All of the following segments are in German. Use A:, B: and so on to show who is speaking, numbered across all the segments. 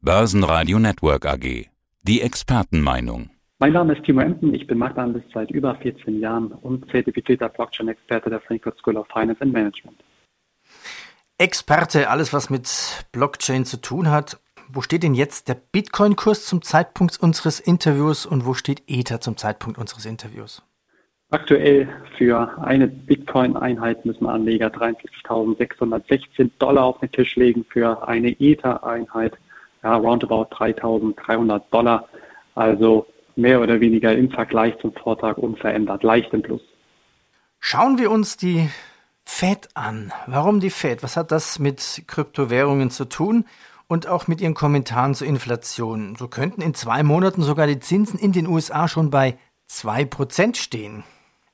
A: Börsenradio Network AG. Die Expertenmeinung.
B: Mein Name ist Timo Emden, ich bin Marktanalyst seit über 14 Jahren und zertifizierter Blockchain-Experte der Frankfurt School of Finance and Management.
C: Experte, alles was mit Blockchain zu tun hat. Wo steht denn jetzt der Bitcoin-Kurs zum Zeitpunkt unseres Interviews und wo steht Ether zum Zeitpunkt unseres Interviews?
B: Aktuell für eine Bitcoin-Einheit müssen Anleger 43.616 Dollar auf den Tisch legen, für eine Ether-Einheit ja, roundabout 3.300 Dollar. Also mehr oder weniger im Vergleich zum Vortag unverändert, leicht im Plus.
C: Schauen wir uns die Fed an. Warum die Fed? Was hat das mit Kryptowährungen zu tun? Und auch mit Ihren Kommentaren zur Inflation. So könnten in zwei Monaten sogar die Zinsen in den USA schon bei 2% stehen.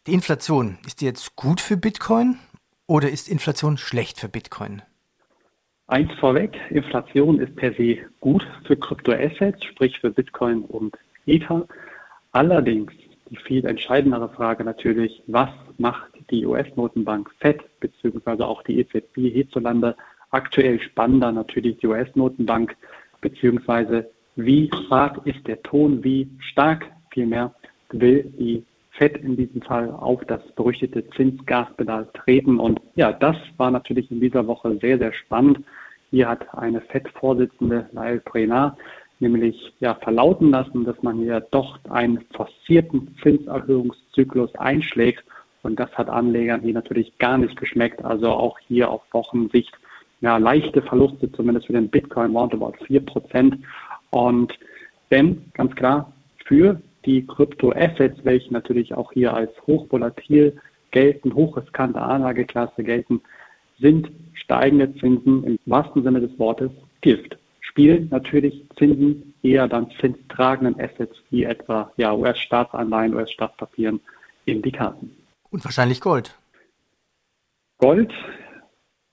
C: Die Inflation, ist die jetzt gut für Bitcoin oder ist Inflation schlecht für Bitcoin?
B: Eins vorweg, Inflation ist per se gut für Kryptoassets, sprich für Bitcoin und Ether. Allerdings die viel entscheidendere Frage natürlich, was macht die US-Notenbank FED beziehungsweise auch die EZB hierzulande? Aktuell spannender natürlich die US-Notenbank beziehungsweise wie hart ist der Ton, wie stark vielmehr will die FED in diesem Fall auf das berüchtigte Zinsgaspedal treten. Und ja, das war natürlich in dieser Woche sehr, sehr spannend. Hier hat eine FED-Vorsitzende, Lyle Brenard, nämlich ja, verlauten lassen, dass man hier doch einen forcierten Zinserhöhungszyklus einschlägt. Und das hat Anlegern hier natürlich gar nicht geschmeckt. Also auch hier auf Wochensicht ja, leichte Verluste, zumindest für den Bitcoin, roundabout 4%. Und denn ganz klar, für die Kryptoassets, welche natürlich auch hier als hochvolatil gelten, hochriskante Anlageklasse gelten, sind steigende Zinsen im wahrsten Sinne des Wortes Gift spielen natürlich Zinsen eher dann zinstragenden Assets wie etwa ja, US-Staatsanleihen, US-Staatspapieren in die Karten.
C: Und wahrscheinlich Gold.
B: Gold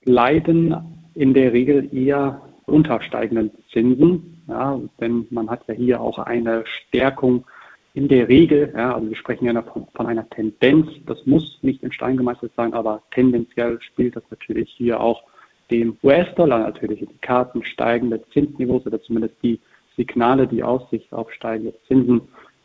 B: leiden in der Regel eher unter steigenden Zinsen, ja, denn man hat ja hier auch eine Stärkung in der Regel, ja, also wir sprechen ja von, einer Tendenz, das muss nicht in Stein gemeißelt sein, aber tendenziell spielt das natürlich hier auch dem US-Dollar natürlich in die Karten steigende Zinsniveaus oder zumindest die Signale, die Aussicht auf steigende Zinsen.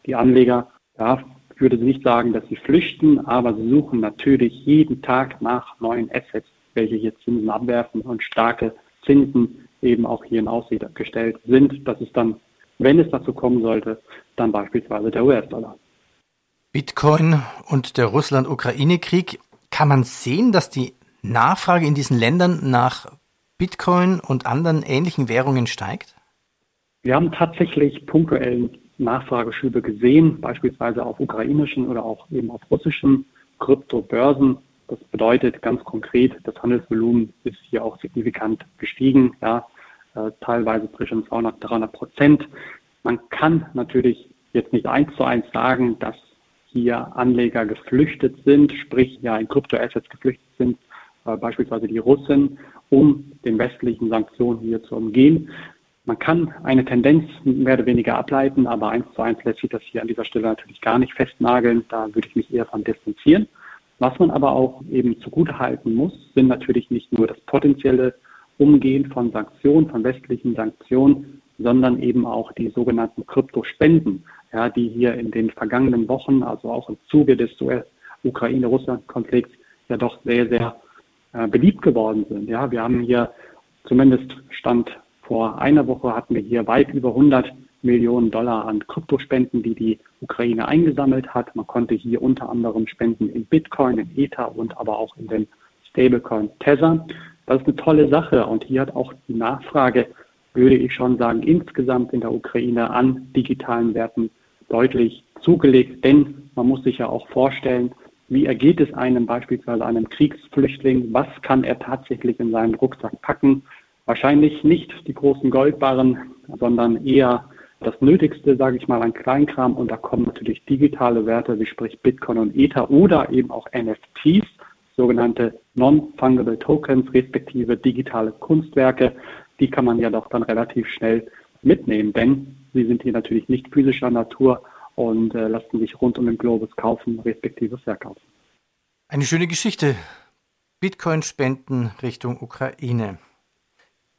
B: Die Anleger, ja, ich würde nicht sagen, dass sie flüchten, aber sie suchen natürlich jeden Tag nach neuen Assets, welche hier Zinsen abwerfen und starke Zinsen eben auch hier in Aussicht gestellt sind. Das ist dann, wenn es dazu kommen sollte, dann beispielsweise der US-Dollar.
C: Bitcoin und der Russland-Ukraine-Krieg. Kann man sehen, dass die Nachfrage in diesen Ländern nach Bitcoin und anderen ähnlichen Währungen steigt?
B: Wir haben tatsächlich punktuell Nachfrageschübe gesehen, beispielsweise auf ukrainischen oder auch eben auf russischen Kryptobörsen. Das bedeutet ganz konkret, das Handelsvolumen ist hier auch signifikant gestiegen, ja, äh, teilweise zwischen 200 300 Prozent. Man kann natürlich jetzt nicht eins zu eins sagen, dass hier Anleger geflüchtet sind, sprich ja in Kryptoassets geflüchtet sind, äh, beispielsweise die Russen, um den westlichen Sanktionen hier zu umgehen. Man kann eine Tendenz mehr oder weniger ableiten, aber eins zu eins lässt sich das hier an dieser Stelle natürlich gar nicht festnageln. Da würde ich mich eher von distanzieren. Was man aber auch eben zugutehalten muss, sind natürlich nicht nur das potenzielle Umgehen von Sanktionen, von westlichen Sanktionen, sondern eben auch die sogenannten Kryptospenden, ja, die hier in den vergangenen Wochen, also auch im Zuge des Ukraine-Russland-Konflikts, ja doch sehr, sehr äh, beliebt geworden sind. Ja, wir haben hier zumindest Stand vor einer Woche hatten wir hier weit über 100 Millionen Dollar an Kryptospenden, die die Ukraine eingesammelt hat. Man konnte hier unter anderem spenden in Bitcoin, in Ether und aber auch in den Stablecoin Tether. Das ist eine tolle Sache und hier hat auch die Nachfrage, würde ich schon sagen, insgesamt in der Ukraine an digitalen Werten deutlich zugelegt, denn man muss sich ja auch vorstellen, wie ergeht es einem beispielsweise einem Kriegsflüchtling? Was kann er tatsächlich in seinen Rucksack packen? Wahrscheinlich nicht die großen Goldbarren, sondern eher das Nötigste, sage ich mal, an Kleinkram. Und da kommen natürlich digitale Werte, wie sprich Bitcoin und Ether oder eben auch NFTs, sogenannte Non-Fungible Tokens, respektive digitale Kunstwerke. Die kann man ja doch dann relativ schnell mitnehmen, denn sie sind hier natürlich nicht physischer Natur, und äh, lassen sich rund um den Globus kaufen, respektive verkaufen.
C: Eine schöne Geschichte. Bitcoin-Spenden Richtung Ukraine.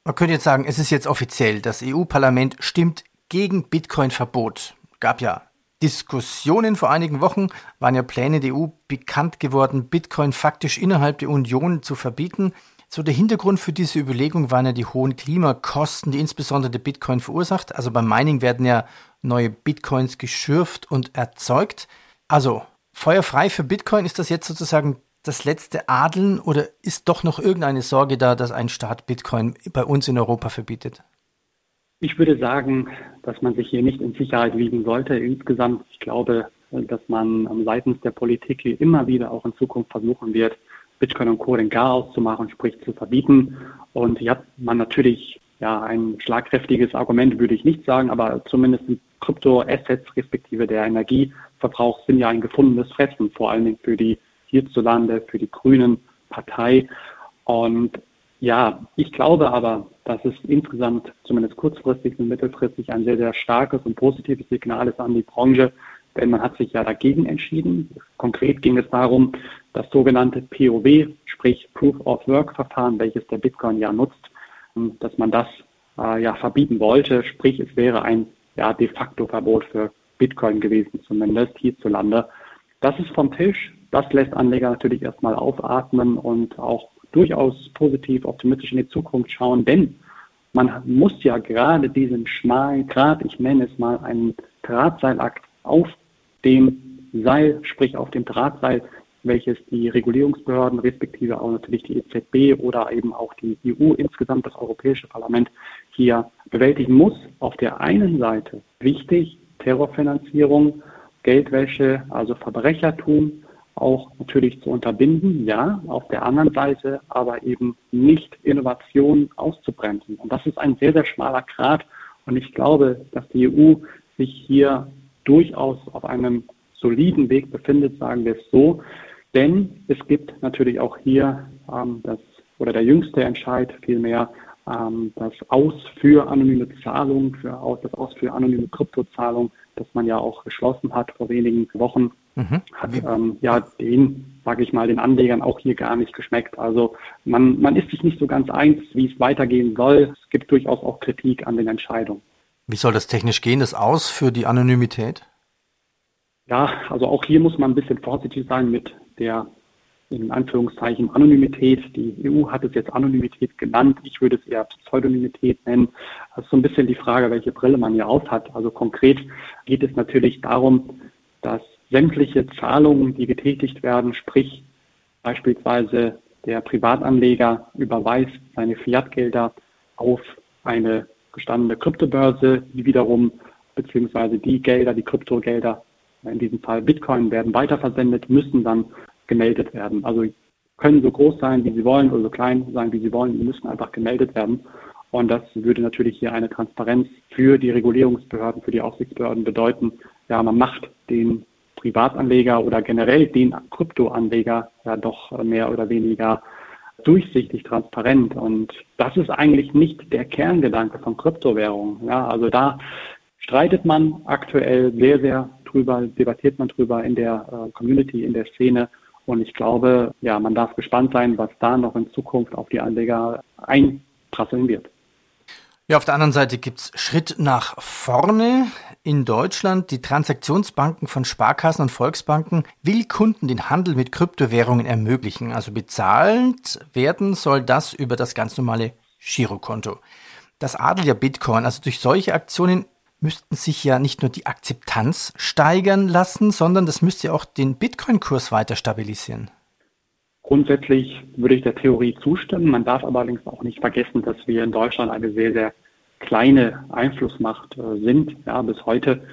C: Man könnte jetzt sagen, es ist jetzt offiziell. Das EU-Parlament stimmt gegen Bitcoin-Verbot. Gab ja Diskussionen vor einigen Wochen, waren ja Pläne der EU bekannt geworden, Bitcoin faktisch innerhalb der Union zu verbieten. So der Hintergrund für diese Überlegung waren ja die hohen Klimakosten, die insbesondere der Bitcoin verursacht. Also beim Mining werden ja neue Bitcoins geschürft und erzeugt. Also feuerfrei für Bitcoin ist das jetzt sozusagen das letzte Adeln oder ist doch noch irgendeine Sorge da, dass ein Staat Bitcoin bei uns in Europa verbietet?
B: Ich würde sagen, dass man sich hier nicht in Sicherheit wiegen sollte. Insgesamt, ich glaube, dass man seitens der Politik hier immer wieder auch in Zukunft versuchen wird, Bitcoin und Co. den Garaus zu machen, sprich zu verbieten. Und hier hat man natürlich ja ein schlagkräftiges Argument, würde ich nicht sagen, aber zumindest Kryptoassets respektive der Energieverbrauch sind ja ein gefundenes Fressen, vor allen Dingen für die hierzulande, für die Grünen Partei. Und ja, ich glaube aber, dass es insgesamt zumindest kurzfristig und mittelfristig ein sehr, sehr starkes und positives Signal ist an die Branche, denn man hat sich ja dagegen entschieden. Konkret ging es darum, das sogenannte POW, sprich Proof of Work Verfahren, welches der Bitcoin ja nutzt, dass man das äh, ja verbieten wollte. Sprich, es wäre ein ja, de facto Verbot für Bitcoin gewesen, zumindest hierzulande. Das ist vom Tisch. Das lässt Anleger natürlich erstmal aufatmen und auch durchaus positiv, optimistisch in die Zukunft schauen, denn man muss ja gerade diesen schmalen Grat, ich nenne es mal einen Drahtseilakt auf dem Seil, sprich auf dem Drahtseil, welches die Regulierungsbehörden, respektive auch natürlich die EZB oder eben auch die EU insgesamt, das Europäische Parlament hier bewältigen muss. Auf der einen Seite wichtig, Terrorfinanzierung, Geldwäsche, also Verbrechertum, auch natürlich zu unterbinden, ja, auf der anderen Seite aber eben nicht Innovation auszubremsen. Und das ist ein sehr, sehr schmaler Grat. Und ich glaube, dass die EU sich hier durchaus auf einem soliden Weg befindet, sagen wir es so. Denn es gibt natürlich auch hier ähm, das oder der jüngste Entscheid vielmehr ähm, das Aus für anonyme Zahlungen, für das Aus für anonyme Kryptozahlungen, das man ja auch geschlossen hat vor wenigen Wochen Mhm. Hat ähm, ja den, sage ich mal, den Anlegern auch hier gar nicht geschmeckt. Also man, man ist sich nicht so ganz eins, wie es weitergehen soll. Es gibt durchaus auch Kritik an den Entscheidungen.
C: Wie soll das technisch gehen, das aus für die Anonymität?
B: Ja, also auch hier muss man ein bisschen vorsichtig sein mit der in Anführungszeichen Anonymität. Die EU hat es jetzt Anonymität genannt. Ich würde es eher Pseudonymität nennen. Das ist so ein bisschen die Frage, welche Brille man hier auf hat. Also konkret geht es natürlich darum, dass sämtliche Zahlungen, die getätigt werden, sprich beispielsweise der Privatanleger überweist seine Fiatgelder auf eine gestandene Kryptobörse, die wiederum beziehungsweise die Gelder, die Kryptogelder, in diesem Fall Bitcoin, werden weiterversendet, müssen dann gemeldet werden. Also können so groß sein, wie sie wollen, oder so klein sein, wie sie wollen, die müssen einfach gemeldet werden. Und das würde natürlich hier eine Transparenz für die Regulierungsbehörden, für die Aufsichtsbehörden bedeuten. Ja, man macht den Privatanleger oder generell den Kryptoanleger ja doch mehr oder weniger durchsichtig, transparent. Und das ist eigentlich nicht der Kerngedanke von Kryptowährungen. Ja, also da streitet man aktuell sehr, sehr drüber, debattiert man drüber in der äh, Community, in der Szene. Und ich glaube, ja, man darf gespannt sein, was da noch in Zukunft auf die Anleger einprasseln wird.
C: Ja, auf der anderen Seite gibt's Schritt nach vorne. In Deutschland, die Transaktionsbanken von Sparkassen und Volksbanken will Kunden den Handel mit Kryptowährungen ermöglichen. Also bezahlt werden soll das über das ganz normale Girokonto. Das adelt ja Bitcoin. Also durch solche Aktionen müssten sich ja nicht nur die Akzeptanz steigern lassen, sondern das müsste auch den Bitcoin-Kurs weiter stabilisieren.
B: Grundsätzlich würde ich der Theorie zustimmen. Man darf allerdings auch nicht vergessen, dass wir in Deutschland eine sehr, sehr kleine Einflussmacht äh, sind. Ja, bis heute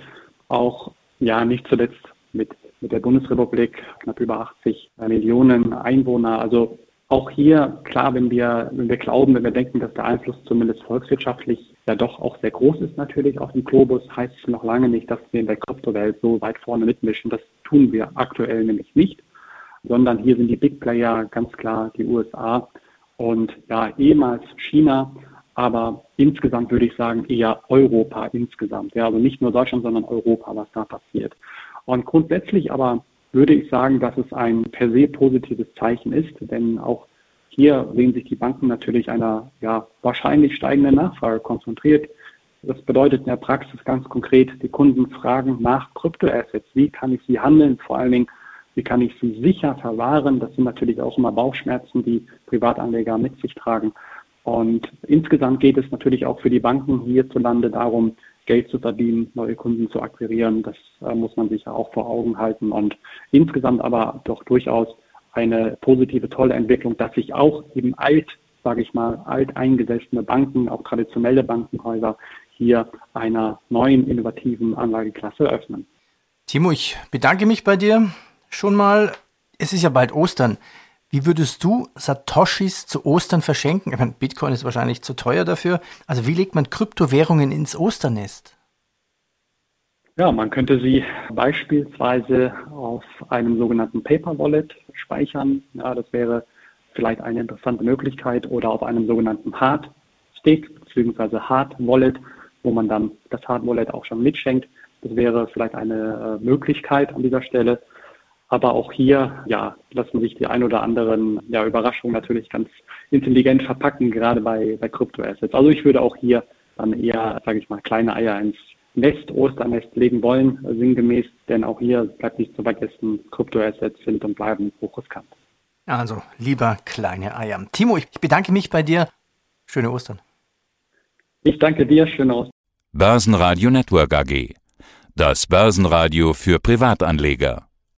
B: auch, ja, nicht zuletzt mit, mit der Bundesrepublik, knapp über 80 Millionen Einwohner. Also auch hier, klar, wenn wir, wenn wir glauben, wenn wir denken, dass der Einfluss zumindest volkswirtschaftlich ja doch auch sehr groß ist natürlich auf dem Globus, heißt es noch lange nicht, dass wir in der Kryptowelt so weit vorne mitmischen. Das tun wir aktuell nämlich nicht sondern hier sind die Big Player ganz klar die USA und ja, ehemals China, aber insgesamt würde ich sagen eher Europa insgesamt. Ja, also nicht nur Deutschland, sondern Europa, was da passiert. Und grundsätzlich aber würde ich sagen, dass es ein per se positives Zeichen ist, denn auch hier sehen sich die Banken natürlich einer ja, wahrscheinlich steigenden Nachfrage konzentriert. Das bedeutet in der Praxis ganz konkret, die Kunden fragen nach Kryptoassets. Wie kann ich sie handeln? Vor allen Dingen, wie kann ich sie sicher verwahren? Das sind natürlich auch immer Bauchschmerzen, die Privatanleger mit sich tragen. Und insgesamt geht es natürlich auch für die Banken hierzulande darum, Geld zu verdienen, neue Kunden zu akquirieren. Das äh, muss man sich ja auch vor Augen halten. Und insgesamt aber doch durchaus eine positive, tolle Entwicklung, dass sich auch eben alt, sage ich mal, alteingesessene Banken, auch traditionelle Bankenhäuser hier einer neuen innovativen Anlageklasse öffnen.
C: Timo, ich bedanke mich bei dir schon mal. Es ist ja bald Ostern. Wie würdest du Satoshis zu Ostern verschenken? Ich meine, Bitcoin ist wahrscheinlich zu teuer dafür. Also wie legt man Kryptowährungen ins Osternest?
B: Ja, man könnte sie beispielsweise auf einem sogenannten Paper Wallet speichern. Ja, das wäre vielleicht eine interessante Möglichkeit oder auf einem sogenannten Hard Stick bzw. Hard Wallet, wo man dann das Hard Wallet auch schon mitschenkt. Das wäre vielleicht eine äh, Möglichkeit an dieser Stelle. Aber auch hier, ja, lassen sich die ein oder anderen ja, Überraschungen natürlich ganz intelligent verpacken, gerade bei, bei Kryptoassets. Also ich würde auch hier dann eher, sage ich mal, kleine Eier ins Nest, Osternest legen wollen, sinngemäß, denn auch hier bleibt nicht zu vergessen, Kryptoassets sind und bleiben hochriskant.
C: Also lieber kleine Eier. Timo, ich bedanke mich bei dir. Schöne Ostern.
B: Ich danke dir, schöne Ostern.
A: Börsenradio Network AG. Das Börsenradio für Privatanleger.